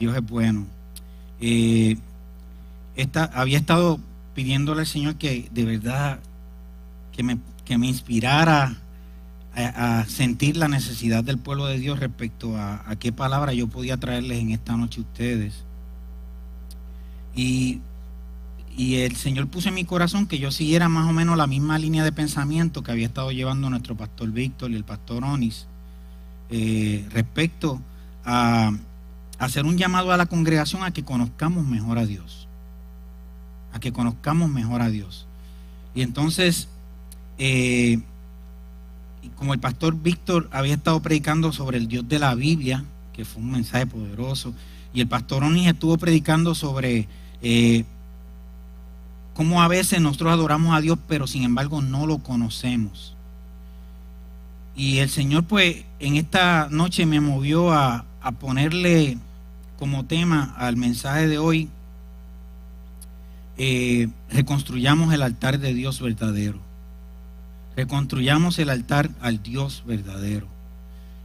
Dios es bueno. Eh, había estado pidiéndole al Señor que de verdad que me, me inspirara a, sentir la necesidad del pueblo de Dios respecto a, qué palabra yo podía traerles en esta noche a ustedes. Y, el Señor puso en mi corazón que yo siguiera más o menos la misma línea de pensamiento que había estado llevando nuestro pastor Víctor y el pastor Onis eh, respecto a hacer un llamado a la congregación a que conozcamos mejor a Dios. A que conozcamos mejor a Dios. Y entonces, eh, como el pastor Víctor había estado predicando sobre el Dios de la Biblia, que fue un mensaje poderoso, y el pastor Onis estuvo predicando sobre eh, cómo a veces nosotros adoramos a Dios, pero sin embargo no lo conocemos. Y el Señor, pues, en esta noche me movió a, a ponerle como tema al mensaje de hoy, eh, reconstruyamos el altar de Dios verdadero. Reconstruyamos el altar al Dios verdadero.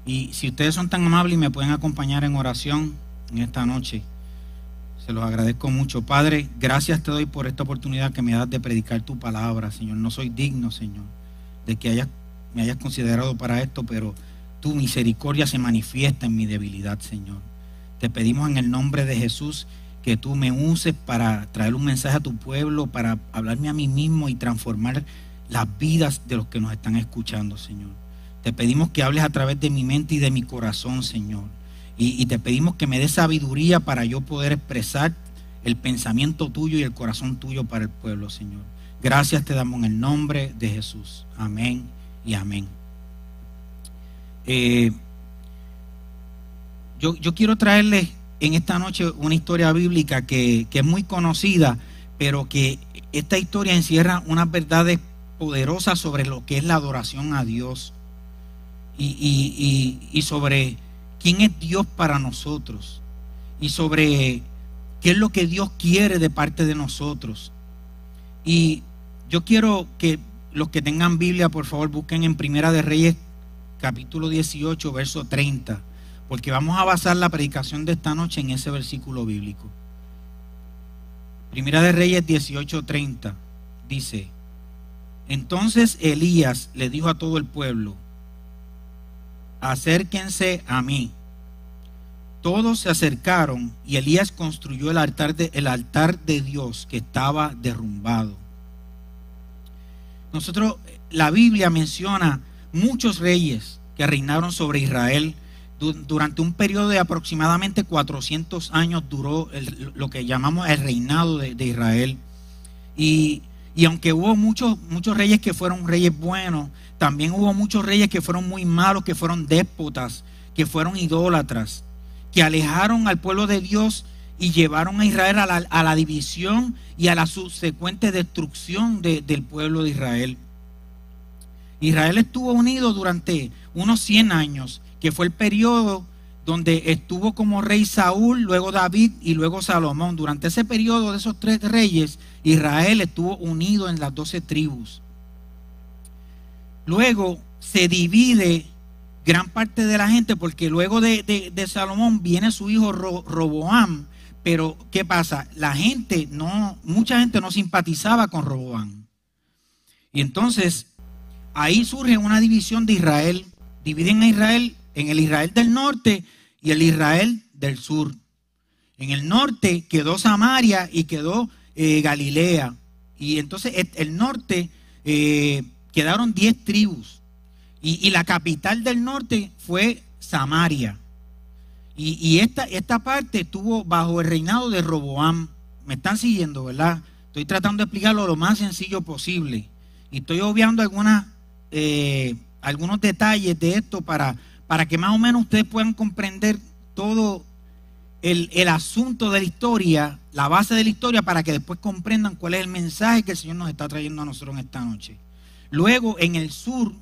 Y si ustedes son tan amables y me pueden acompañar en oración en esta noche, se los agradezco mucho. Padre, gracias te doy por esta oportunidad que me das de predicar tu palabra, Señor. No soy digno, Señor, de que me hayas considerado para esto, pero tu misericordia se manifiesta en mi debilidad, Señor. Te pedimos en el nombre de Jesús que tú me uses para traer un mensaje a tu pueblo, para hablarme a mí mismo y transformar las vidas de los que nos están escuchando, Señor. Te pedimos que hables a través de mi mente y de mi corazón, Señor. Y, te pedimos que me des sabiduría para yo poder expresar el pensamiento tuyo y el corazón tuyo para el pueblo, Señor. Gracias te damos en el nombre de Jesús. Amén y amén. Eh, yo, quiero traerles en esta noche una historia bíblica que, es muy conocida, pero que esta historia encierra unas verdades poderosas sobre lo que es la adoración a Dios y, y, sobre quién es Dios para nosotros y sobre qué es lo que Dios quiere de parte de nosotros. Y yo quiero que los que tengan Biblia, por favor, busquen en Primera de Reyes capítulo 18, verso 30 porque vamos a basar la predicación de esta noche en ese versículo bíblico. Primera de Reyes 18:30 dice, entonces Elías le dijo a todo el pueblo, acérquense a mí. Todos se acercaron y Elías construyó el altar de, Dios que estaba derrumbado. Nosotros, la Biblia menciona muchos reyes que reinaron sobre Israel durante un periodo de aproximadamente 400 años duró lo que llamamos el reinado de, Israel. Y, aunque hubo muchos, muchos reyes que fueron reyes buenos, también hubo muchos reyes que fueron muy malos, que fueron déspotas, que fueron idólatras, que alejaron al pueblo de Dios y llevaron a Israel a la, división y a la subsecuente destrucción del pueblo de Israel. Israel estuvo unido durante unos 100 años que fue el periodo donde estuvo como rey Saúl, luego David y luego Salomón. Durante ese periodo de esos tres reyes, Israel estuvo unido en las doce tribus. Luego se divide gran parte de la gente porque luego de, Salomón viene su hijo Roboam. Pero ¿qué pasa? La gente no, mucha gente no simpatizaba con Roboam. Y entonces ahí surge una división de Israel. Dividen a Israel en el Israel del norte y el Israel del sur. En el norte quedó Samaria y quedó eh, Galilea. Y entonces el norte eh, quedaron diez tribus. Y, la capital del norte fue Samaria. Y, esta, esta parte estuvo bajo el reinado de Roboam. Me están siguiendo, ¿verdad? Estoy tratando de explicarlo lo más sencillo posible. Y estoy obviando algunas, eh, algunos detalles de esto para, para que más o menos ustedes puedan comprender todo el, asunto de la historia, la base de la historia, para que después comprendan cuál es el mensaje que el Señor nos está trayendo a nosotros en esta noche. Luego, en el sur,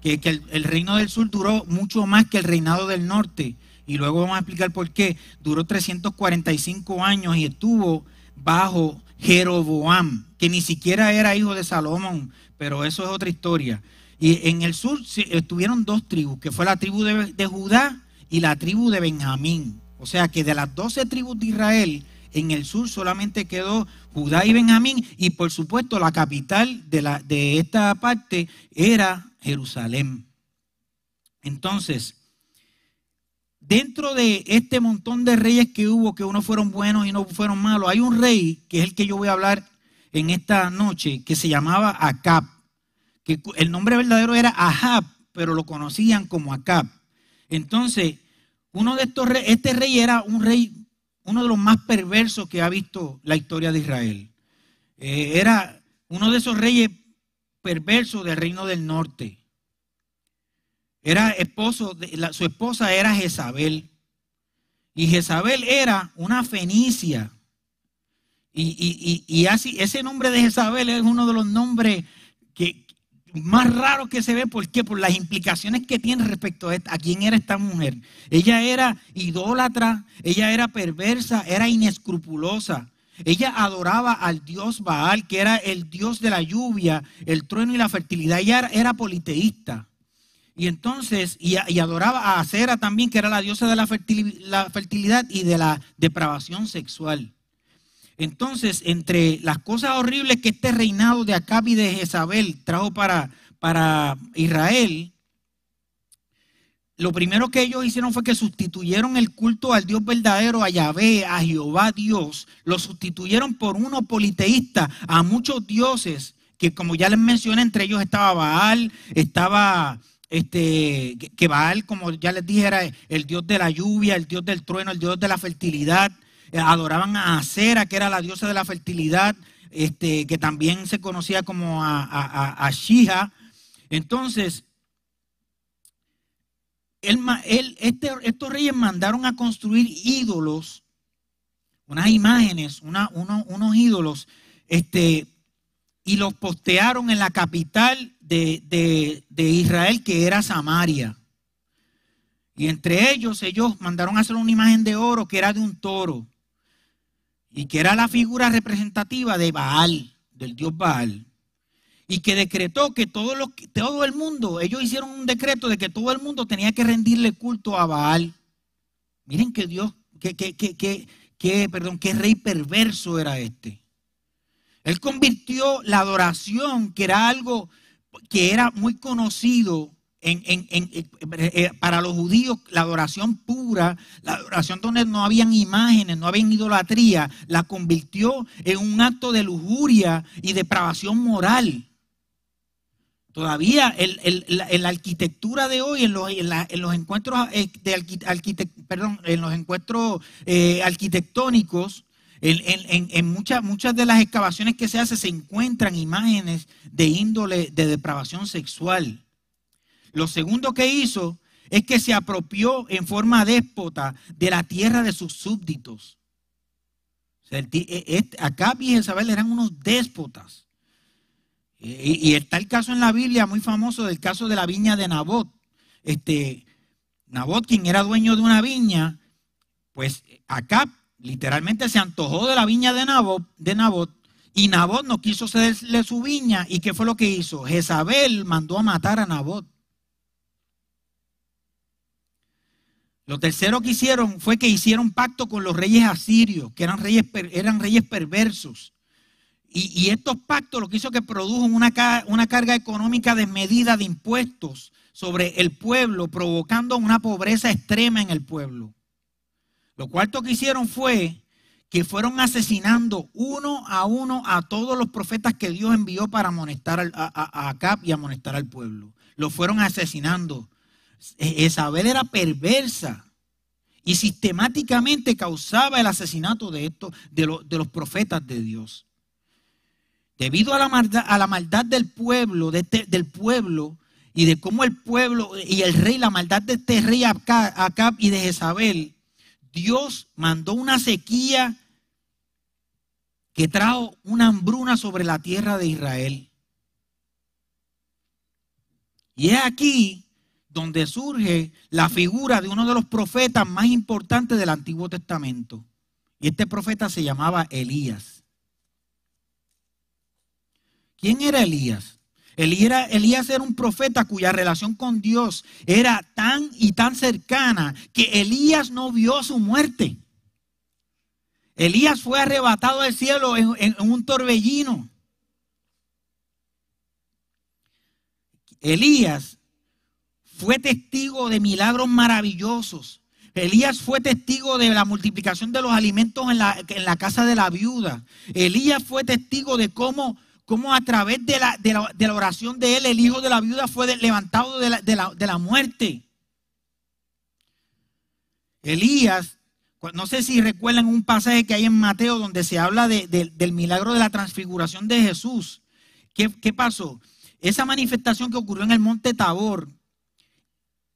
que, que el, el, reino del sur duró mucho más que el reinado del norte, y luego vamos a explicar por qué, duró 345 años y estuvo bajo Jeroboam, que ni siquiera era hijo de Salomón, pero eso es otra historia. Y en el sur estuvieron dos tribus, que fue la tribu de, de Judá y la tribu de Benjamín. O sea que de las doce tribus de Israel, en el sur solamente quedó Judá y Benjamín, y por supuesto la capital de, la, de esta parte era Jerusalén. Entonces, dentro de este montón de reyes que hubo, que unos fueron buenos y no fueron malos, hay un rey, que es el que yo voy a hablar en esta noche, que se llamaba Acab. Que el nombre verdadero era Ahab, pero lo conocían como Acab. Entonces, uno de estos reyes, este rey era un rey, uno de los más perversos que ha visto la historia de Israel. Eh, era uno de esos reyes perversos del reino del norte. Era esposo, de, su esposa era Jezabel. Y Jezabel era una fenicia. Y, y, y, y, así, ese nombre de Jezabel es uno de los nombres que, más raros que se ve. ¿Por qué? Por las implicaciones que tiene respecto a, quién era esta mujer. Ella era idólatra, ella era perversa, era inescrupulosa. Ella adoraba al dios Baal, que era el dios de la lluvia, el trueno y la fertilidad. Ella era, politeísta. Y entonces, y, adoraba a Acera también, que era la diosa de la fertilidad y de la depravación sexual. Entonces, entre las cosas horribles que este reinado de Acab y de Jezabel trajo para, para Israel, lo primero que ellos hicieron fue que sustituyeron el culto al Dios verdadero, a Yahvé, a Jehová Dios, lo sustituyeron por uno politeísta, a muchos dioses, que como ya les mencioné, entre ellos estaba Baal, estaba este, que Baal, como ya les dije, era el Dios de la lluvia, el Dios del trueno, el Dios de la fertilidad. Adoraban a Acera, que era la diosa de la fertilidad, este, que también se conocía como a, a, a Shija. Entonces, él, él, este, estos reyes mandaron a construir ídolos, unas imágenes, una, uno, unos ídolos, este, y los postearon en la capital de, de, de, Israel, que era Samaria. Y entre ellos, ellos mandaron a hacer una imagen de oro que era de un toro y que era la figura representativa de Baal, del dios Baal y que decretó que todo, lo, todo el mundo, ellos hicieron un decreto de que todo el mundo tenía que rendirle culto a Baal. Miren que Dios, que, que, que, que, perdón, qué rey perverso era este. Él convirtió la adoración, que era algo que era muy conocido en, en, eh, para los judíos, la adoración pura, la adoración donde no habían imágenes, no había idolatría, la convirtió en un acto de lujuria y depravación moral. Todavía el, el, la, en la arquitectura de hoy, en los, encuentros eh, eh, arquitectónicos, en, en muchas, muchas de las excavaciones que se hacen se encuentran imágenes de índole de depravación sexual. Lo segundo que hizo es que se apropió en forma déspota de la tierra de sus súbditos. Sea, el, este, Acab y Jezabel eran unos déspotas. Y, está el caso en la Biblia muy famoso del caso de la viña de Nabot. Este, Nabot, quien era dueño de una viña, pues Acab literalmente se antojó de la viña de Nabot, de Nabot y Nabot no quiso cederle su viña. ¿Y qué fue lo que hizo? Jezabel mandó a matar a Nabot. Lo tercero que hicieron fue que hicieron pacto con los reyes asirios, que eran reyes, eran reyes perversos. Y, estos pactos lo que hizo que produjo una, una carga económica desmedida de impuestos sobre el pueblo, provocando una pobreza extrema en el pueblo. Lo cuarto que hicieron fue que fueron asesinando uno a uno a todos los profetas que Dios envió para amonestar a, a, a Acab y amonestar al pueblo. Lo fueron asesinando. Isabel era perversa y sistemáticamente causaba el asesinato de, estos, de, lo, de los profetas de Dios. debido a la maldad, a la maldad del pueblo, este, del pueblo, y de cómo el pueblo y el rey, la maldad de este rey Acab y de Jezabel, Dios mandó una sequía que trajo una hambruna sobre la tierra de Israel. Y es aquí donde surge la figura de uno de los profetas más importantes del Antiguo Testamento. Y este profeta se llamaba Elías. ¿Quién era Elías? Elías era un profeta cuya relación con Dios era tan y tan cercana que Elías no vio su muerte. Elías fue arrebatado al cielo en, un torbellino. Elías fue testigo de milagros maravillosos. Elías fue testigo de la multiplicación de los alimentos en la, casa de la viuda. Elías fue testigo de cómo cómo a través de la, oración de él, el hijo de la viuda fue levantado de la, muerte. Elías, no sé si recuerdan un pasaje que hay en Mateo donde se habla del milagro de la transfiguración de Jesús. ¿Qué, ¿Qué, pasó? Esa manifestación que ocurrió en el monte Tabor,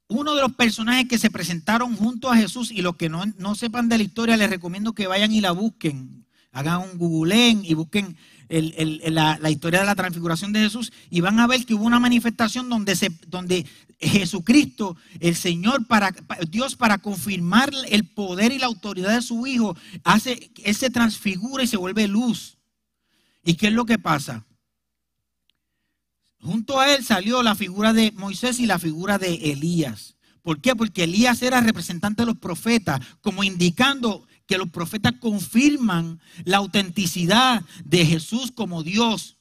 uno de los personajes que se presentaron junto a Jesús y los que no, no sepan de la historia, les recomiendo que vayan y la busquen. Hagan un googleen y busquen la, historia de la transfiguración de Jesús y van a ver que hubo una manifestación donde, se, donde Jesucristo, el Señor, para, Dios para confirmar el poder y la autoridad de su Hijo, hace, Él se transfigura y se vuelve luz. ¿Y qué es lo que pasa? Junto a él salió la figura de Moisés y la figura de Elías. ¿Por qué? Porque Elías era representante de los profetas, como indicando que los profetas confirman la autenticidad de Jesús como Dios.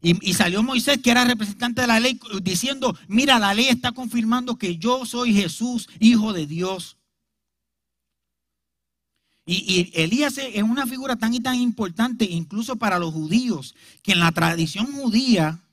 Y, salió Moisés, que era representante de la ley, diciendo, mira, la ley está confirmando que yo soy Jesús, hijo de Dios. Y, Elías es una figura tan y tan importante, incluso para los judíos, que en la tradición judía,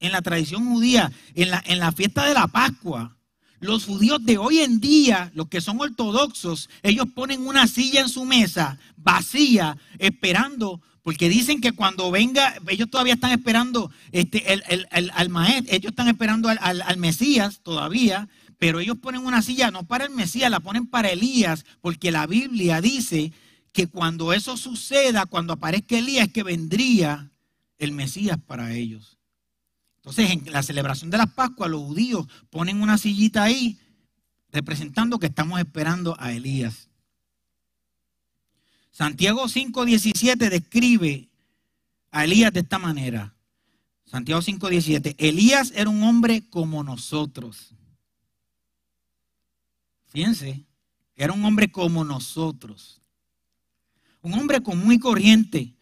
en la tradición judía, en la, en la fiesta de la Pascua, los judíos de hoy en día, los que son ortodoxos, ellos ponen una silla en su mesa vacía, esperando, porque dicen que cuando venga, ellos todavía están esperando este, el, al maestro, ellos están esperando al, al Mesías todavía, pero ellos ponen una silla no para el Mesías, la ponen para Elías, porque la Biblia dice que cuando eso suceda, cuando aparezca Elías, que vendría el Mesías para ellos. Entonces, en la celebración de las Pascuas, los judíos ponen una sillita ahí, representando que estamos esperando a Elías. Santiago 5:17 describe a Elías de esta manera. Santiago 5:17. Elías era un hombre como nosotros. Fíjense, era un hombre como nosotros. Un hombre común y corriente.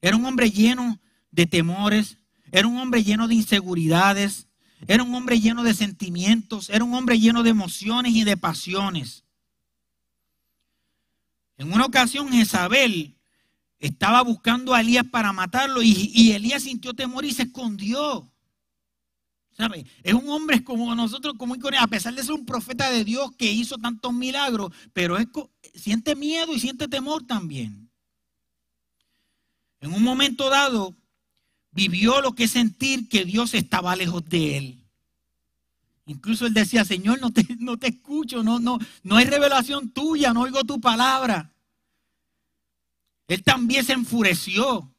Era un hombre lleno de temores, era un hombre lleno de inseguridades, era un hombre lleno de sentimientos, era un hombre lleno de emociones y de pasiones. En una ocasión Jezabel estaba buscando a Elías para matarlo y, Elías sintió temor y se escondió. ¿Sabe? Es un hombre como nosotros, como a pesar de ser un profeta de Dios que hizo tantos milagros, pero siente miedo y siente temor también. En un momento dado, vivió lo que es sentir que Dios estaba lejos de él. Incluso él decía, Señor, no te, no te escucho, no, no, no hay revelación tuya, no oigo tu palabra. Él también se enfureció.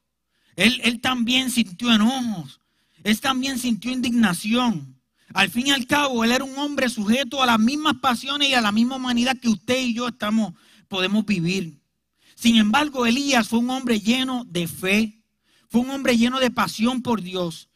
Él, él también sintió enojos. Él también sintió indignación. Al fin y al cabo, él era un hombre sujeto a las mismas pasiones y a la misma humanidad que usted y yo estamos, podemos vivir. Sin embargo, Elías fue un hombre lleno de fe, fue un hombre lleno de pasión por Dios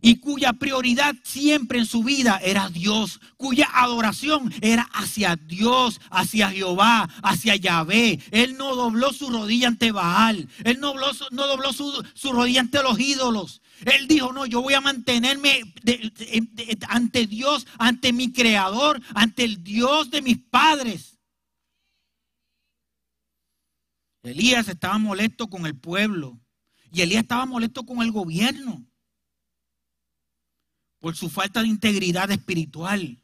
y cuya prioridad siempre en su vida era Dios, cuya adoración era hacia Dios, hacia Jehová, hacia Yahvé. Él no dobló su rodilla ante Baal, él no dobló, su, rodilla ante los ídolos. Él dijo, no, yo voy a mantenerme ante Dios, ante mi creador, ante el Dios de mis padres. Elías estaba molesto con el pueblo. Y Elías estaba molesto con el gobierno por su falta de integridad espiritual.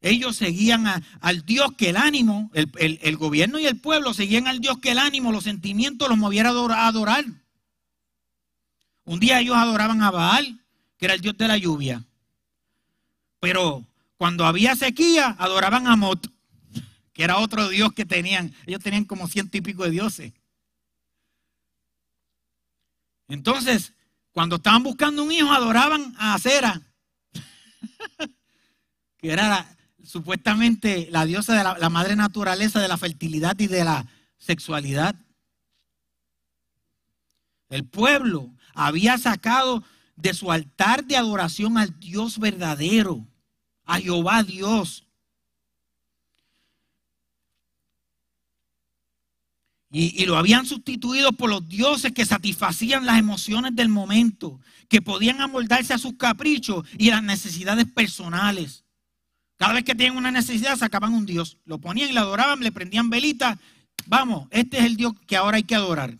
Ellos seguían al Dios que el ánimo, el, gobierno y el pueblo seguían al Dios que el ánimo, los sentimientos los moviera a adorar. Un día ellos adoraban a Baal, que era el dios de la lluvia. Pero cuando había sequía, adoraban a Mot, que era otro dios que tenían. Ellos tenían como ciento y pico de dioses. Entonces, cuando estaban buscando un hijo, adoraban a Acera, que era supuestamente la diosa de la, madre naturaleza de la fertilidad y de la sexualidad. El pueblo había sacado de su altar de adoración al Dios verdadero, a Jehová Dios. Y, lo habían sustituido por los dioses que satisfacían las emociones del momento, que podían amoldarse a sus caprichos y las necesidades personales. Cada vez que tenían una necesidad sacaban un dios, lo ponían y lo adoraban, le prendían velitas. Vamos, este es el dios que ahora hay que adorar.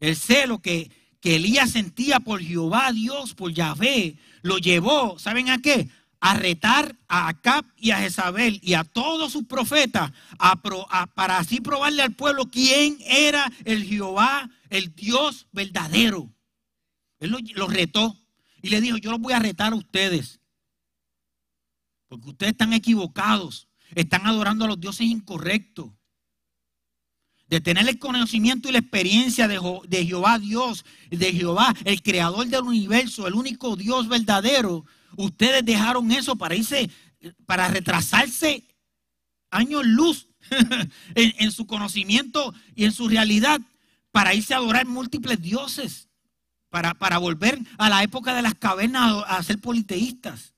El celo que, que Elías sentía por Jehová Dios, por Yahvé, lo llevó, ¿saben a qué? A retar a Acab y a Jezabel y a todos sus profetas para así probarle al pueblo quién era el Jehová, el Dios verdadero. Él lo, lo retó y le dijo, yo los voy a retar a ustedes. Porque ustedes están equivocados. Están adorando a los dioses incorrectos. De tener el conocimiento y la experiencia de, de Jehová Dios, de Jehová, el creador del universo, el único Dios verdadero. Ustedes dejaron eso para irse, para retrasarse años luz en, su conocimiento y en su realidad, para irse a adorar múltiples dioses, para, para volver a la época de las cavernas a ser politeístas.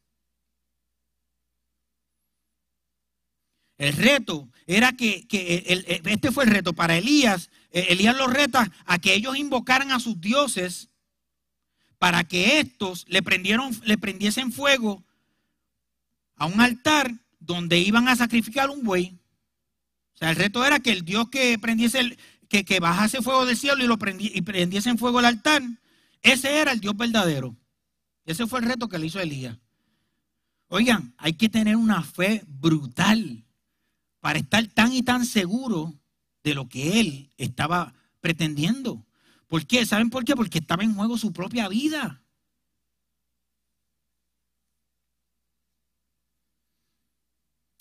El reto era que, este fue el reto para Elías. Eh, Elías los reta a que ellos invocaran a sus dioses para que estos le, prendieron, le prendiesen fuego a un altar donde iban a sacrificar un buey. O sea, el reto era que el Dios que prendiese, que, que bajase fuego del cielo y lo y prendiese en fuego el altar, ese era el Dios verdadero. Ese fue el reto que le hizo Elías. Oigan, hay que tener una fe brutal para estar tan y tan seguro de lo que él estaba pretendiendo. ¿Por qué? ¿Saben por qué? Porque estaba en juego su propia vida.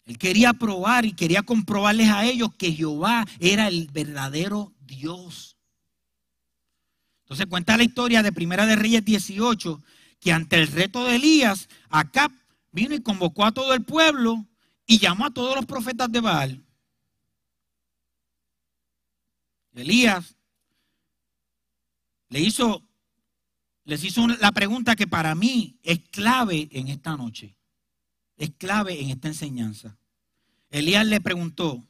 Él quería probar y quería comprobarles a ellos que Jehová era el verdadero Dios. Entonces cuenta la historia de Primera de Reyes 18, que ante el reto de Elías, Acab vino y convocó a todo el pueblo y llamó a todos los profetas de Baal. Elías le hizo, les hizo la pregunta que para mí es clave en esta noche, es clave en esta enseñanza. Elías le preguntó,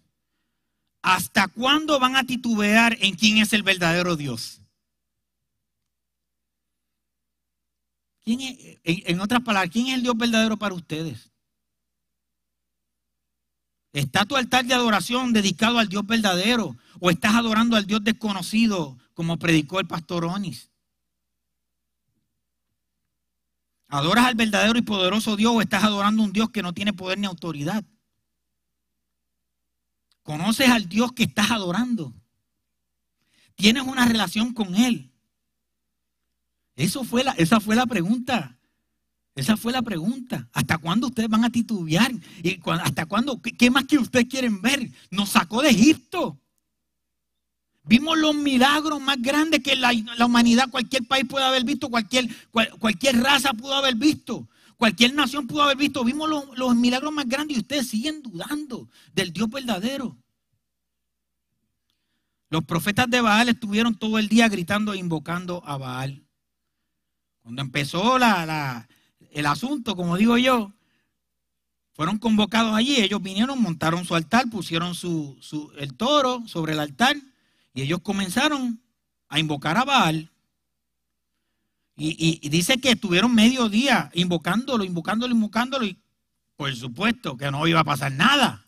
¿hasta cuándo van a titubear en quién es el verdadero Dios? ¿Quién en otras palabras, ¿quién es el Dios verdadero para ustedes? ¿Está tu altar de adoración dedicado al Dios verdadero o estás adorando al Dios desconocido como predicó el pastor Onis? ¿Adoras al verdadero y poderoso Dios o estás adorando a un Dios que no tiene poder ni autoridad? ¿Conoces al Dios que estás adorando? ¿Tienes una relación con Él? Esa fue la pregunta esa fue la pregunta. ¿Hasta cuándo ustedes van a titubear? ¿Y ¿Hasta cuándo? ¿Qué, más que ustedes quieren ver? Nos sacó de Egipto. Vimos los milagros más grandes que la, humanidad, cualquier país puede haber visto, cualquier, cualquier raza pudo haber visto, cualquier nación pudo haber visto. Vimos los, los milagros más grandes y ustedes siguen dudando del Dios verdadero. Los profetas de Baal estuvieron todo el día gritando e invocando a Baal. Cuando empezó la, el asunto, como digo yo, fueron convocados allí, ellos vinieron, montaron su altar, pusieron su, el toro sobre el altar y ellos comenzaron a invocar a Baal. Y, y, dice que estuvieron medio día invocándolo, invocándolo, invocándolo y por supuesto que no iba a pasar nada.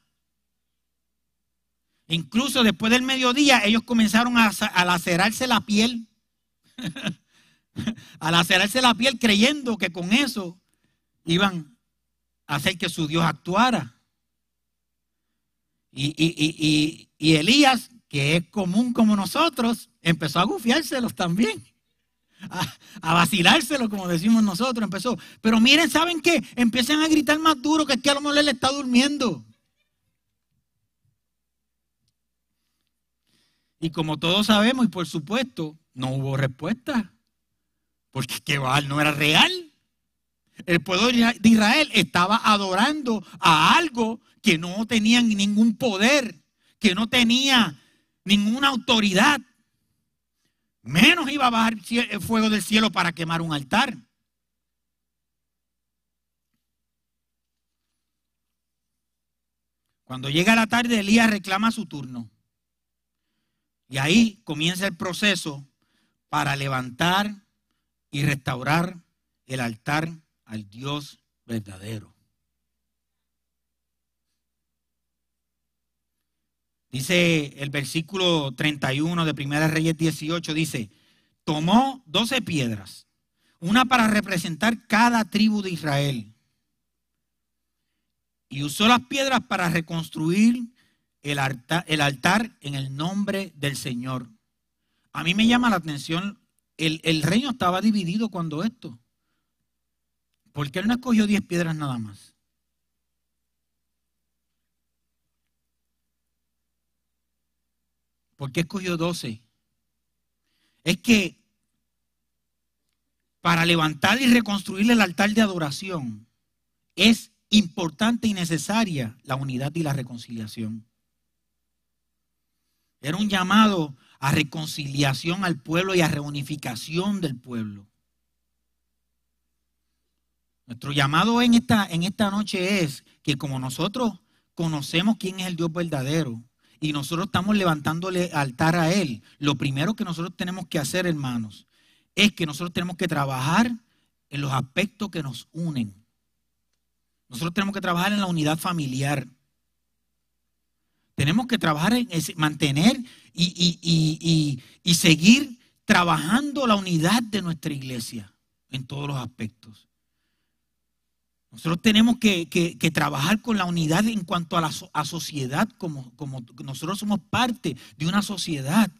Incluso después del mediodía ellos comenzaron a, a lacerarse la piel. al lacerarse la piel creyendo que con eso iban a hacer que su Dios actuara. Y, Elías que es común como nosotros, empezó a gufiárselos también. A, a vacilárselos, como decimos nosotros, empezó. Pero miren, ¿saben qué? Empiezan a gritar más duro que es que a lo mejor él está durmiendo. Y como todos sabemos, y por supuesto, no hubo respuesta. Porque que Baal no era real. El pueblo de Israel estaba adorando a algo que no tenía ningún poder, que no tenía ninguna autoridad. Menos iba a bajar el fuego del cielo para quemar un altar. Cuando llega la tarde, Elías reclama su turno. Y ahí comienza el proceso para levantar y restaurar el altar al Dios verdadero. Dice el versículo 31 de Primera Reyes 18, dice, tomó 12 piedras, una para representar cada tribu de Israel, y usó las piedras para reconstruir el altar, el altar en el nombre del Señor. A mí me llama la atención, el, el reino estaba dividido cuando esto. ¿Por qué él no escogió 10 piedras nada más? ¿Por qué escogió 12? Es que para levantar y reconstruir el altar de adoración es importante y necesaria la unidad y la reconciliación. Era un llamado a reconciliación al pueblo y a reunificación del pueblo. Nuestro llamado en esta, en esta noche es que como nosotros conocemos quién es el Dios verdadero y nosotros estamos levantándole altar a Él, lo primero que nosotros tenemos que hacer, hermanos, es que nosotros tenemos que trabajar en los aspectos que nos unen. Nosotros tenemos que trabajar en la unidad familiar. Tenemos que trabajar en mantener y, seguir trabajando la unidad de nuestra iglesia en todos los aspectos. Nosotros tenemos que, trabajar con la unidad en cuanto a la sociedad, como, nosotros somos parte de una sociedad.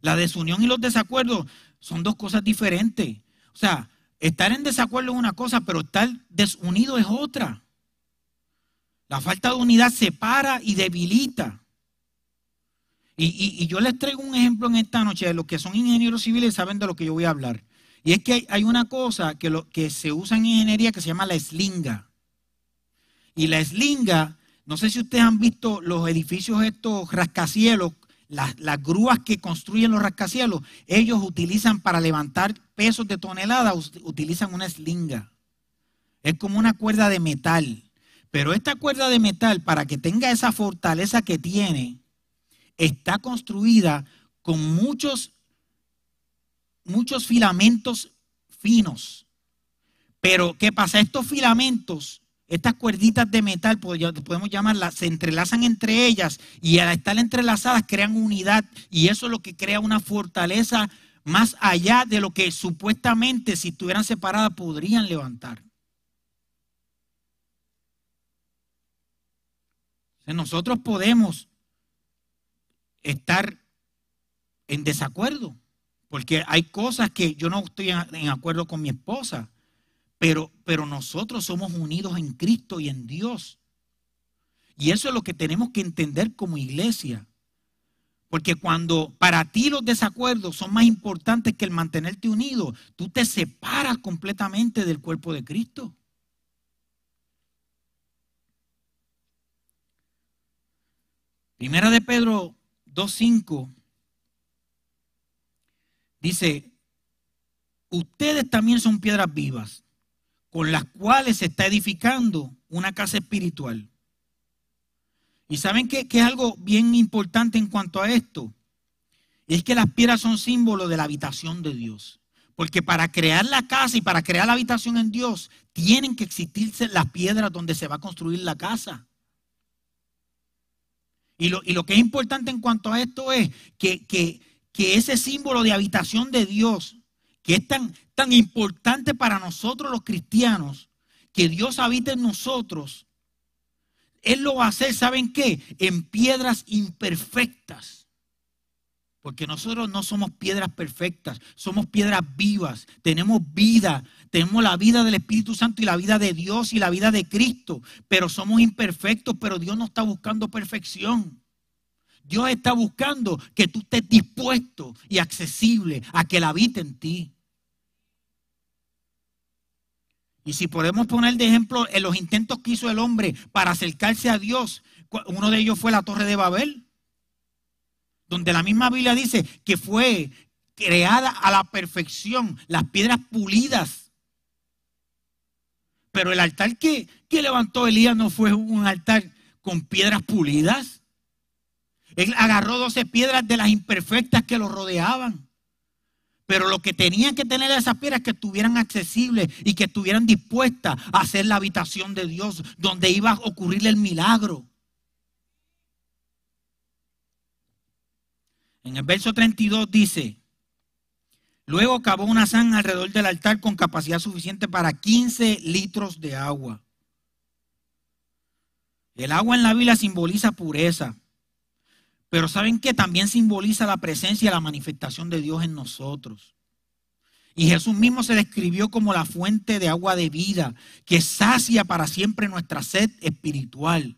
La desunión y los desacuerdos son dos cosas diferentes. O sea, estar en desacuerdo es una cosa, pero estar desunido es otra. La falta de unidad separa y debilita. Y, yo les traigo un ejemplo en esta noche de los que son ingenieros civiles saben de lo que yo voy a hablar. Y es que hay, una cosa que, se usa en ingeniería que se llama la eslinga. Y la eslinga, no sé si ustedes han visto los edificios estos rascacielos, las, grúas que construyen los rascacielos, ellos utilizan para levantar pesos de toneladas, utilizan una eslinga. Es como una cuerda de metal. Pero esta cuerda de metal, para que tenga esa fortaleza que tiene, está construida con muchos, muchos filamentos finos. Pero, ¿qué pasa? Estos filamentos, estas cuerditas de metal, podemos llamarlas, se entrelazan entre ellas y al estar entrelazadas crean unidad y eso es lo que crea una fortaleza más allá de lo que supuestamente si estuvieran separadas podrían levantar. Nosotros podemos estar en desacuerdo, porque hay cosas que yo no estoy en acuerdo con mi esposa, pero, pero nosotros somos unidos en Cristo y en Dios. Y eso es lo que tenemos que entender como iglesia. Porque cuando para ti los desacuerdos son más importantes que el mantenerte unido, tú te separas completamente del cuerpo de Cristo. Primera de Pedro 2.5 dice, ustedes también son piedras vivas, con las cuales se está edificando una casa espiritual. Y saben que, es algo bien importante en cuanto a esto. es que las piedras son símbolo de la habitación de Dios. Porque para crear la casa y para crear la habitación en Dios, tienen que existirse las piedras donde se va a construir la casa. Y lo, que es importante en cuanto a esto es que, ese símbolo de habitación de Dios, que es tan, tan importante para nosotros los cristianos, que Dios habita en nosotros, Él lo va a hacer, ¿saben qué? En piedras imperfectas. Porque nosotros no somos piedras perfectas, somos piedras vivas, tenemos vida, tenemos la vida del Espíritu Santo y la vida de Dios y la vida de Cristo, pero somos imperfectos, pero Dios no está buscando perfección. Dios está buscando que tú estés dispuesto y accesible a que la habite en ti. Y si podemos poner de ejemplo en los intentos que hizo el hombre para acercarse a Dios, uno de ellos fue la Torre de Babel donde la misma Biblia dice que fue creada a la perfección, las piedras pulidas. Pero el altar que, que levantó Elías no fue un altar con piedras pulidas. Él agarró 12 piedras de las imperfectas que lo rodeaban. Pero lo que tenían que tener esas piedras que estuvieran accesibles y que estuvieran dispuestas a hacer la habitación de Dios, donde iba a ocurrir el milagro. En el verso 32 dice, luego cavó una zanja alrededor del altar con capacidad suficiente para 15 litros de agua. El agua en la Biblia simboliza pureza, pero ¿saben qué? También simboliza la presencia y la manifestación de Dios en nosotros. Y Jesús mismo se describió como la fuente de agua de vida que sacia para siempre nuestra sed espiritual.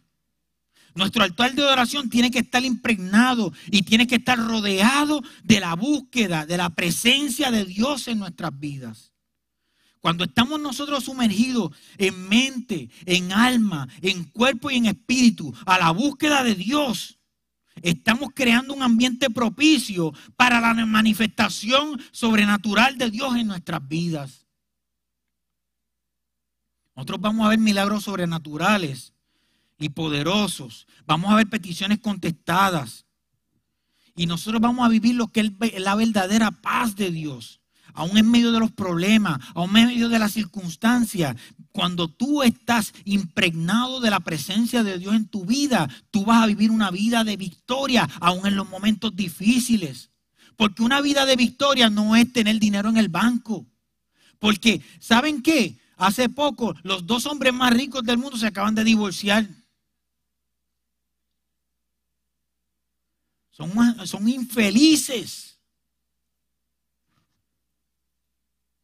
Nuestro altar de adoración tiene que estar impregnado y tiene que estar rodeado de la búsqueda, de la presencia de Dios en nuestras vidas. Cuando estamos nosotros sumergidos en mente, en alma, en cuerpo y en espíritu a la búsqueda de Dios, estamos creando un ambiente propicio para la manifestación sobrenatural de Dios en nuestras vidas. Nosotros vamos a ver milagros sobrenaturales y poderosos. Vamos a ver peticiones contestadas. Y nosotros vamos a vivir lo que es la verdadera paz de Dios. Aún en medio de los problemas, aún en medio de las circunstancias. Cuando tú estás impregnado de la presencia de Dios en tu vida, tú vas a vivir una vida de victoria, aún en los momentos difíciles. Porque una vida de victoria no es tener dinero en el banco. Porque, ¿saben qué? Hace poco los dos hombres más ricos del mundo se acaban de divorciar. Son, infelices.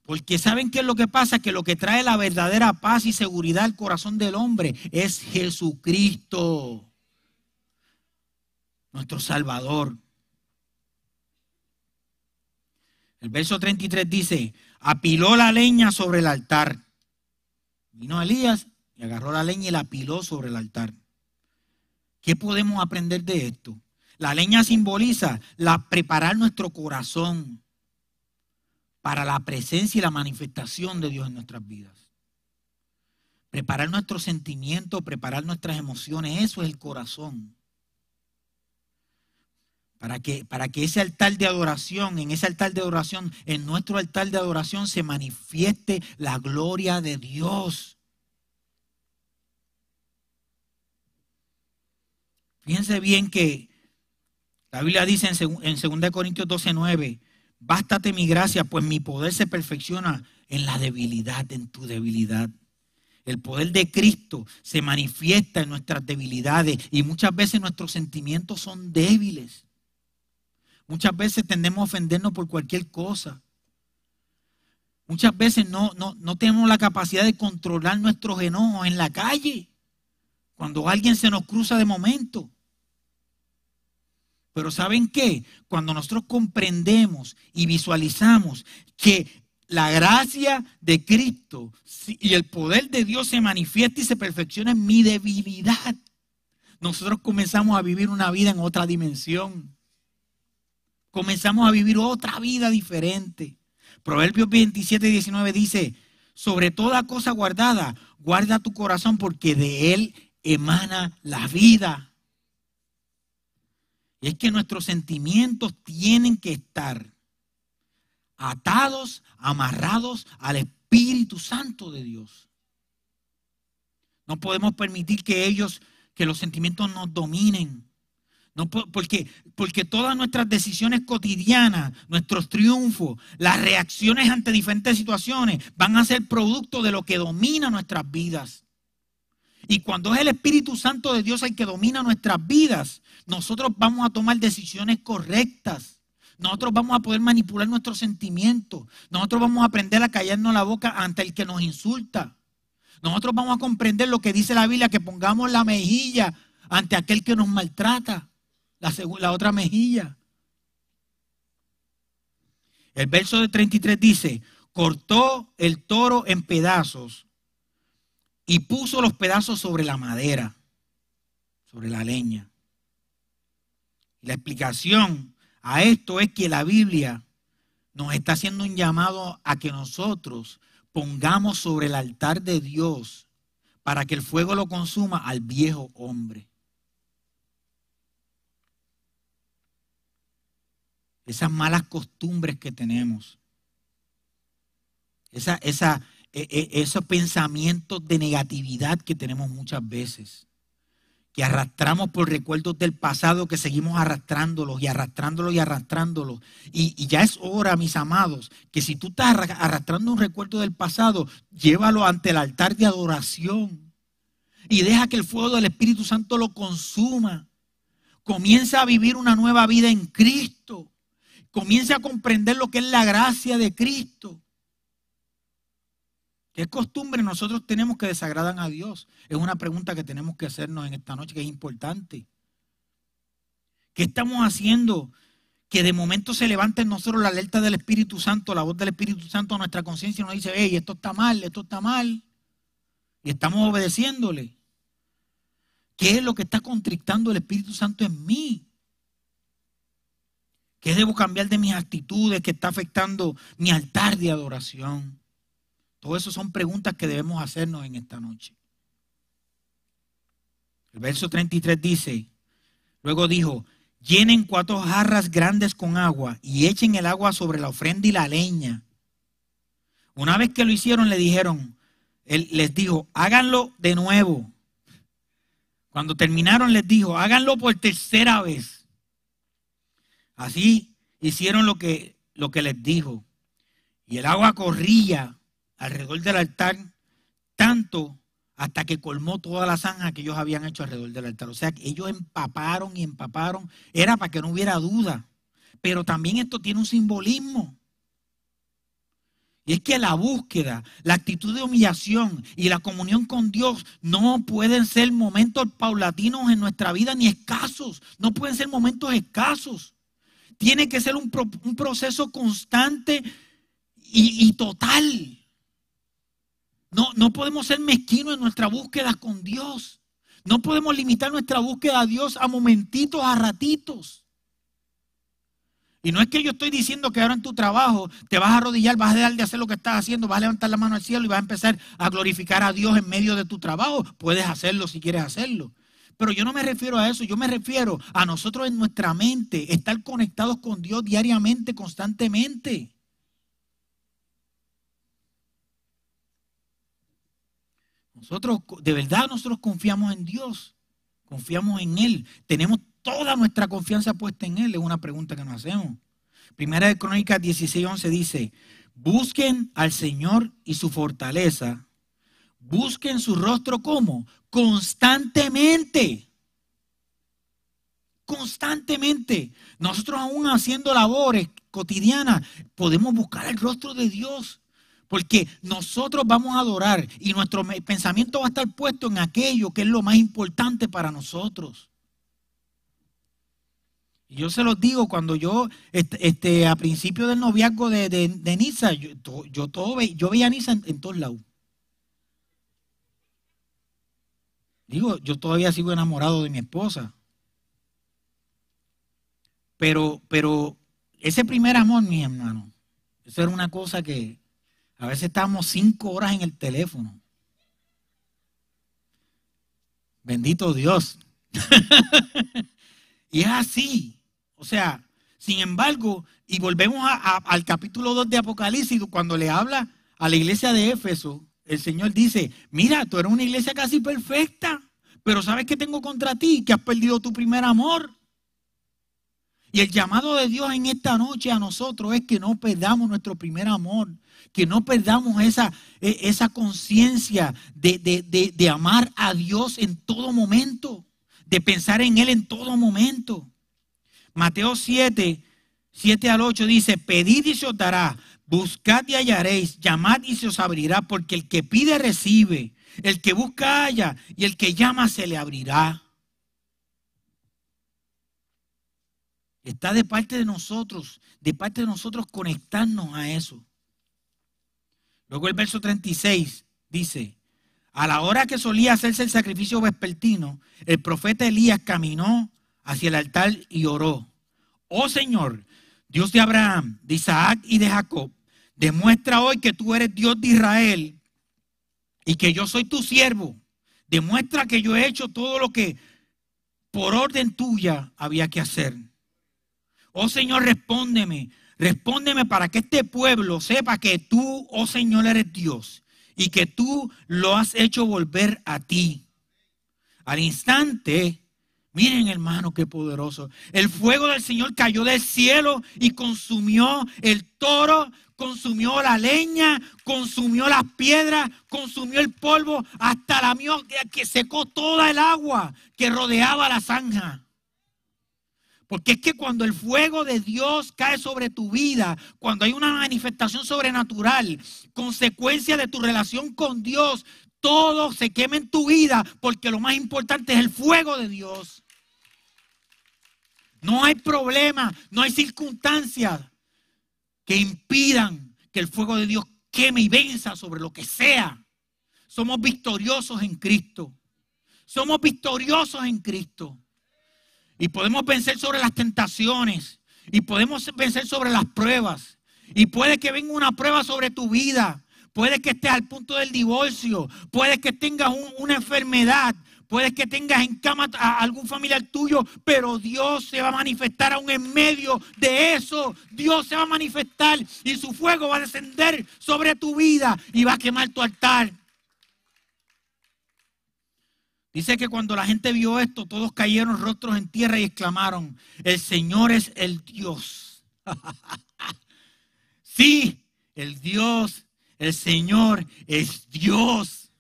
Porque saben qué es lo que pasa, que lo que trae la verdadera paz y seguridad al corazón del hombre es Jesucristo, nuestro Salvador. El verso 33 dice, apiló la leña sobre el altar. Vino Elías y agarró la leña y la apiló sobre el altar. ¿Qué podemos aprender de esto? La leña simboliza la preparar nuestro corazón para la presencia y la manifestación de Dios en nuestras vidas. Preparar nuestros sentimientos, preparar nuestras emociones, eso es el corazón. Para que, para que ese altar de adoración, en ese altar de adoración, en nuestro altar de adoración se manifieste la gloria de Dios. Fíjense bien que la Biblia dice en, 2 Corintios 12, 9, bástate mi gracia, pues mi poder se perfecciona en la debilidad, en tu debilidad. El poder de Cristo se manifiesta en nuestras debilidades y muchas veces nuestros sentimientos son débiles. Muchas veces tendemos a ofendernos por cualquier cosa. Muchas veces no, no, no tenemos la capacidad de controlar nuestros enojos en la calle. Cuando alguien se nos cruza de momento. Pero ¿saben qué? Cuando nosotros comprendemos y visualizamos que la gracia de Cristo y el poder de Dios se manifiesta y se perfecciona en mi debilidad, nosotros comenzamos a vivir una vida en otra dimensión. Comenzamos a vivir otra vida diferente. Proverbios 27 y 19 dice, sobre toda cosa guardada, guarda tu corazón porque de él emana la vida. Y es que nuestros sentimientos tienen que estar atados, amarrados al Espíritu Santo de Dios. No podemos permitir que ellos, que los sentimientos nos dominen. Porque, porque todas nuestras decisiones cotidianas, nuestros triunfos, las reacciones ante diferentes situaciones van a ser producto de lo que domina nuestras vidas. Y cuando es el Espíritu Santo de Dios el que domina nuestras vidas, nosotros vamos a tomar decisiones correctas. Nosotros vamos a poder manipular nuestros sentimientos. Nosotros vamos a aprender a callarnos la boca ante el que nos insulta. Nosotros vamos a comprender lo que dice la Biblia, que pongamos la mejilla ante aquel que nos maltrata, la, la otra mejilla. El verso de 33 dice, cortó el toro en pedazos y puso los pedazos sobre la madera, sobre la leña. La explicación a esto es que la Biblia nos está haciendo un llamado a que nosotros pongamos sobre el altar de Dios para que el fuego lo consuma al viejo hombre. Esas malas costumbres que tenemos. Esa, esa, e, e, esos pensamientos de negatividad que tenemos muchas veces que arrastramos por recuerdos del pasado, que seguimos arrastrándolos y arrastrándolos y arrastrándolos. Y, ya es hora, mis amados, que si tú estás arrastrando un recuerdo del pasado, llévalo ante el altar de adoración y deja que el fuego del Espíritu Santo lo consuma. Comienza a vivir una nueva vida en Cristo. Comienza a comprender lo que es la gracia de Cristo. ¿Qué costumbre nosotros tenemos que desagradan a Dios? Es una pregunta que tenemos que hacernos en esta noche que es importante. ¿Qué estamos haciendo? Que de momento se levante en nosotros la alerta del Espíritu Santo, la voz del Espíritu Santo a nuestra conciencia y nos dice, hey, esto está mal, esto está mal. Y estamos obedeciéndole. ¿Qué es lo que está contrictando el Espíritu Santo en mí? ¿Qué debo cambiar de mis actitudes que está afectando mi altar de adoración? Todo eso son preguntas que debemos hacernos en esta noche. El verso 33 dice, luego dijo, llenen cuatro jarras grandes con agua y echen el agua sobre la ofrenda y la leña. Una vez que lo hicieron, le dijeron, él les dijo, háganlo de nuevo. Cuando terminaron, les dijo, háganlo por tercera vez. Así hicieron lo que, lo que les dijo. Y el agua corría alrededor del altar, tanto hasta que colmó toda la zanja que ellos habían hecho alrededor del altar. O sea, que ellos empaparon y empaparon. Era para que no hubiera duda. Pero también esto tiene un simbolismo. Y es que la búsqueda, la actitud de humillación y la comunión con Dios no pueden ser momentos paulatinos en nuestra vida ni escasos. No pueden ser momentos escasos. Tiene que ser un, proceso constante y total. No, no podemos ser mezquinos en nuestra búsqueda con Dios. No podemos limitar nuestra búsqueda a Dios a momentitos, a ratitos. Y no es que yo estoy diciendo que ahora en tu trabajo te vas a arrodillar, vas a dejar de hacer lo que estás haciendo, vas a levantar la mano al cielo y vas a empezar a glorificar a Dios en medio de tu trabajo. Puedes hacerlo si quieres hacerlo. Pero yo no me refiero a eso, yo me refiero a nosotros en nuestra mente, estar conectados con Dios diariamente, constantemente. Nosotros, de verdad, nosotros confiamos en Dios, confiamos en Él, tenemos toda nuestra confianza puesta en Él, es una pregunta que nos hacemos. Primera de Crónicas 16:11 dice, busquen al Señor y su fortaleza, busquen su rostro como constantemente. Constantemente. Nosotros aún haciendo labores cotidianas podemos buscar el rostro de Dios. Porque nosotros vamos a adorar y nuestro pensamiento va a estar puesto en aquello que es lo más importante para nosotros. Y yo se los digo, cuando yo, este, este a principio del noviazgo de, de, Nisa, yo, yo, todo, yo veía a Nisa en, todos lados. Digo, yo todavía sigo enamorado de mi esposa. Pero, pero ese primer amor, mi hermano, eso era una cosa que, a veces estábamos cinco horas en el teléfono. Bendito Dios. y es así. O sea, sin embargo, y volvemos al capítulo 2 de Apocalipsis, cuando le habla a la iglesia de Éfeso, el Señor dice, mira, tú eres una iglesia casi perfecta, pero ¿sabes qué tengo contra ti? Que has perdido tu primer amor. Y el llamado de Dios en esta noche a nosotros es que no perdamos nuestro primer amor, que no perdamos esa, e, esa conciencia de, de, amar a Dios en todo momento, de pensar en Él en todo momento. Mateo 7, 7 al 8 dice, pedid y se os dará, buscad y hallaréis, llamad y se os abrirá, porque el que pide recibe, el que busca halla y el que llama se le abrirá. Está de parte de nosotros, de parte de nosotros conectarnos a eso. Luego el verso 36 dice, a la hora que solía hacerse el sacrificio vespertino, el profeta Elías caminó hacia el altar y oró. Oh Señor, Dios de Abraham, de Isaac y de Jacob, demuestra hoy que tú eres Dios de Israel y que yo soy tu siervo. Demuestra que yo he hecho todo lo que por orden tuya había que hacer. Oh Señor, respóndeme. Respóndeme para que este pueblo sepa que tú, oh Señor, eres Dios y que tú lo has hecho volver a ti. Al instante, miren hermano, qué poderoso. El fuego del Señor cayó del cielo y consumió el toro, consumió la leña, consumió las piedras, consumió el polvo, hasta la que secó toda el agua que rodeaba la zanja. Porque es que cuando el fuego de Dios cae sobre tu vida, cuando hay una manifestación sobrenatural, consecuencia de tu relación con Dios, todo se quema en tu vida porque lo más importante es el fuego de Dios. No hay problema, no hay circunstancias que impidan que el fuego de Dios queme y venza sobre lo que sea. Somos victoriosos en Cristo. Somos victoriosos en Cristo. Y podemos vencer sobre las tentaciones. Y podemos vencer sobre las pruebas. Y puede que venga una prueba sobre tu vida. Puede que estés al punto del divorcio. Puede que tengas una enfermedad. Puede que tengas en cama a algún familiar tuyo, pero Dios se va a manifestar aún en medio de eso. Dios se va a manifestar y su fuego va a descender sobre tu vida y va a quemar tu altar. Dice que cuando la gente vio esto, todos cayeron rostros en tierra y exclamaron, el Señor es el Dios. sí, el Dios, el Señor es Dios.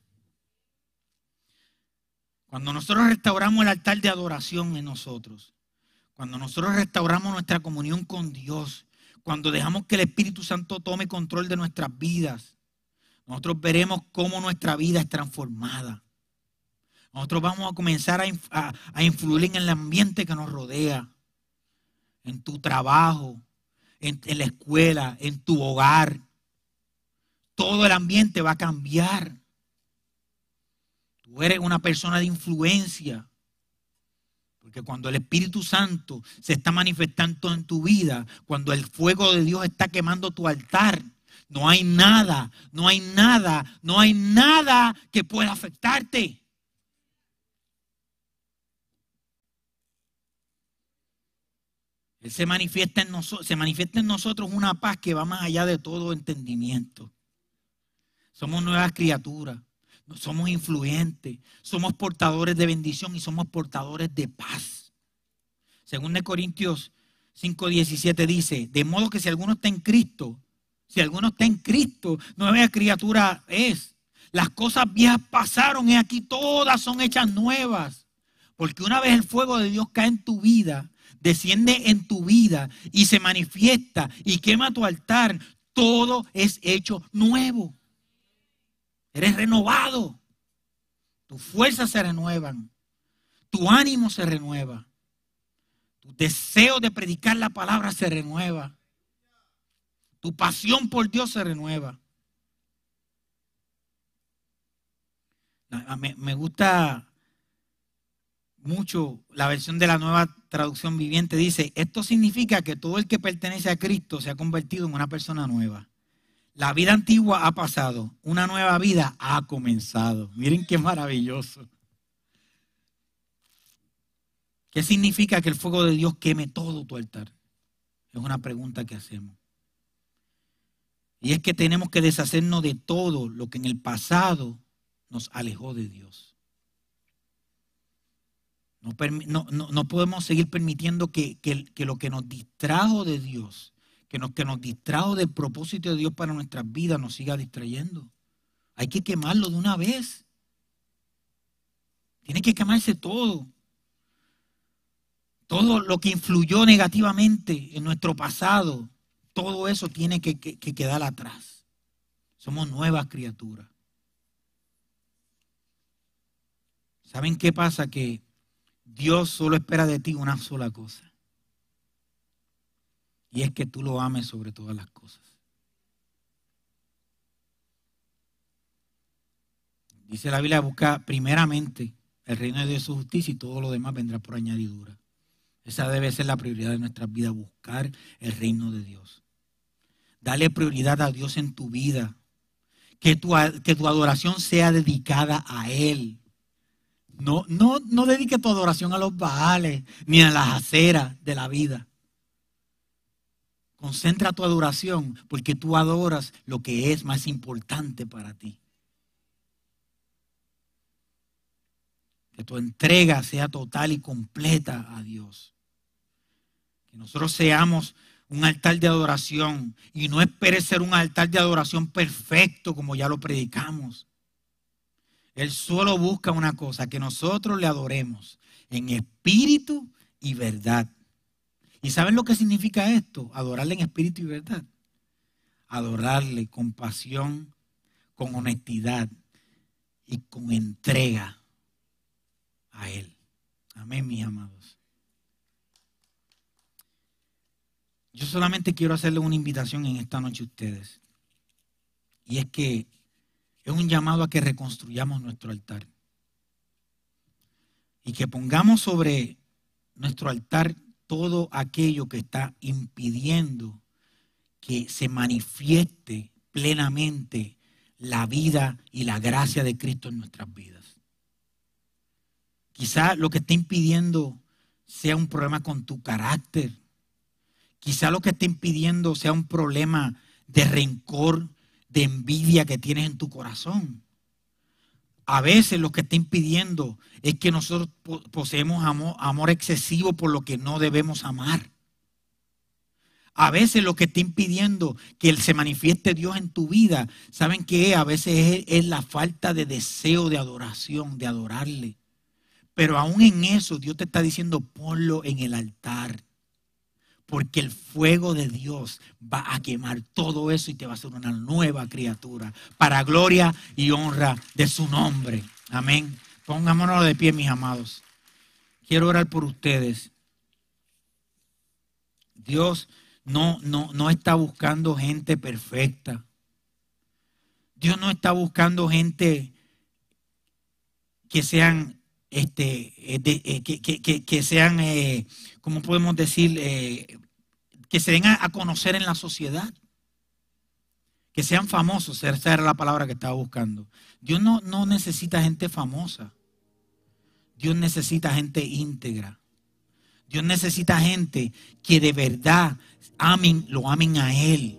Cuando nosotros restauramos el altar de adoración en nosotros, cuando nosotros restauramos nuestra comunión con Dios, cuando dejamos que el Espíritu Santo tome control de nuestras vidas, nosotros veremos cómo nuestra vida es transformada. Nosotros vamos a comenzar a, influir en el ambiente que nos rodea, en tu trabajo, en, la escuela, en tu hogar. Todo el ambiente va a cambiar. Tú eres una persona de influencia. Porque cuando el Espíritu Santo se está manifestando en tu vida, cuando el fuego de Dios está quemando tu altar, no hay nada, no hay nada, no hay nada que pueda afectarte. Él se manifiesta en nosotros, se manifiesta en nosotros una paz que va más allá de todo entendimiento. Somos nuevas criaturas, somos influyentes, somos portadores de bendición y somos portadores de paz. Según de Corintios 5:17 dice, de modo que si alguno está en Cristo, si alguno está en Cristo, nueva criatura es. Las cosas viejas pasaron y aquí todas son hechas nuevas. Porque una vez el fuego de Dios cae en tu vida, desciende en tu vida y se manifiesta y quema tu altar, todo es hecho nuevo. Eres renovado. Tus fuerzas se renuevan. Tu ánimo se renueva. Tu deseo de predicar la palabra se renueva. Tu pasión por Dios se renueva. Me, me gusta mucho la versión de la nueva traducción viviente. Dice, esto significa que todo el que pertenece a Cristo se ha convertido en una persona nueva. La vida antigua ha pasado, una nueva vida ha comenzado. Miren qué maravilloso. ¿Qué significa que el fuego de Dios queme todo tu altar? Es una pregunta que hacemos. Y es que tenemos que deshacernos de todo lo que en el pasado nos alejó de Dios. No, podemos seguir permitiendo que, lo que nos distrajo de Dios, que nos, que nos distrajo del propósito de Dios para nuestras vidas, nos siga distrayendo. Hay que quemarlo de una vez. Tiene que quemarse todo. todo lo que influyó negativamente en nuestro pasado, todo eso tiene que, que quedar atrás. Somos nuevas criaturas. ¿Saben qué pasa? Que Dios solo espera de ti una sola cosa. Y es que tú lo ames sobre todas las cosas. Dice la Biblia, busca primeramente el reino de Dios su justicia y todo lo demás vendrá por añadidura. Esa debe ser la prioridad de nuestras vidas, buscar el reino de Dios. Dale prioridad a Dios en tu vida. Que tu, que tu adoración sea dedicada a Él. No, no, no dedique tu adoración a los baales ni a las aceras de la vida. Concentra tu adoración porque tú adoras lo que es más importante para ti. Que tu entrega sea total y completa a Dios. Que nosotros seamos un altar de adoración y no esperes ser un altar de adoración perfecto como ya lo predicamos. Él solo busca una cosa, que nosotros le adoremos en espíritu y verdad. ¿Y saben lo que significa esto? Adorarle en espíritu y verdad. Adorarle con pasión, con honestidad y con entrega a Él. Amén, mis amados. Yo solamente quiero hacerle una invitación en esta noche a ustedes. Y es que es un llamado a que reconstruyamos nuestro altar. Y que pongamos sobre nuestro altar todo aquello que está impidiendo que se manifieste plenamente la vida y la gracia de Cristo en nuestras vidas. Quizá lo que está impidiendo sea un problema con tu carácter. Quizá lo que está impidiendo sea un problema de rencor, de envidia que tienes en tu corazón. A veces lo que está impidiendo es que nosotros poseemos amor, amor excesivo por lo que no debemos amar. A veces lo que está impidiendo que se manifieste Dios en tu vida, ¿saben qué? A veces es, la falta de deseo de adoración, de adorarle. Pero aún en eso Dios te está diciendo, ponlo en el altar porque el fuego de Dios va a quemar todo eso y te va a hacer una nueva criatura para gloria y honra de su nombre. Amén. Pongámonos de pie, mis amados. Quiero orar por ustedes. Dios no, no, no está buscando gente perfecta. Dios no está buscando gente que sean este, eh, eh, que, que, sean, eh, ¿cómo podemos decir? que se den a, conocer en la sociedad. Que sean famosos, esa era la palabra que estaba buscando. Dios no, no necesita gente famosa. Dios necesita gente íntegra. Dios necesita gente que de verdad amen, lo amen a Él.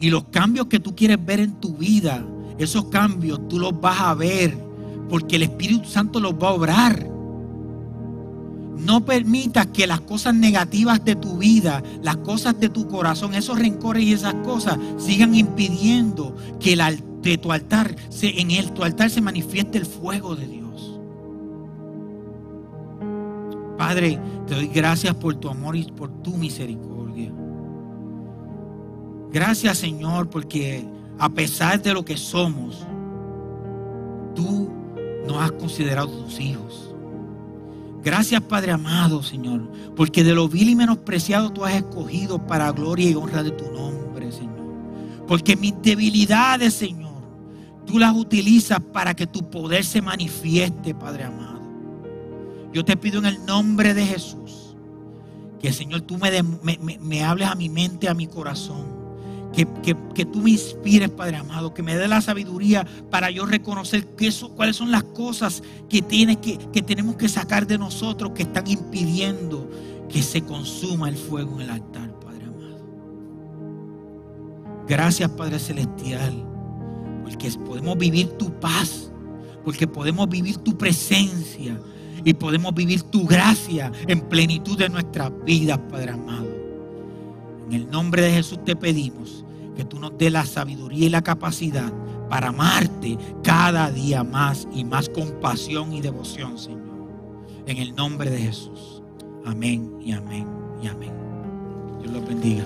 Y los cambios que tú quieres ver en tu vida, esos cambios tú los vas a ver porque el Espíritu Santo los va a obrar. No permitas que las cosas negativas de tu vida, las cosas de tu corazón, esos rencores y esas cosas sigan impidiendo que el, de tu altar, en el, tu altar se manifieste el fuego de Dios. Padre, te doy gracias por tu amor y por tu misericordia. Gracias Señor porque a pesar de lo que somos, tú nos has considerado tus hijos. Gracias, Padre amado, Señor, porque de lo vil y menospreciado tú has escogido para gloria y honra de tu nombre, Señor. Porque mis debilidades, Señor, tú las utilizas para que tu poder se manifieste, Padre amado. Yo te pido en el nombre de Jesús que, Señor, tú me, me, me hables a mi mente, a mi corazón que, tú me inspires, Padre amado, que me dé la sabiduría para yo reconocer qué cuáles son las cosas que, tienes que, que tenemos que sacar de nosotros que están impidiendo que se consuma el fuego en el altar, Padre amado. Gracias, Padre Celestial, porque podemos vivir tu paz, porque podemos vivir tu presencia y podemos vivir tu gracia en plenitud de nuestras vidas, Padre amado. En el nombre de Jesús te pedimos que tú nos dé la sabiduría y la capacidad para amarte cada día más y más con pasión y devoción, Señor. En el nombre de Jesús. Amén y amén y amén. Dios los bendiga.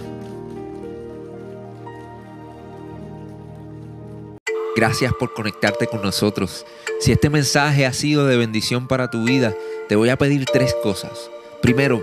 Gracias por conectarte con nosotros. Si este mensaje ha sido de bendición para tu vida, te voy a pedir tres cosas. Primero,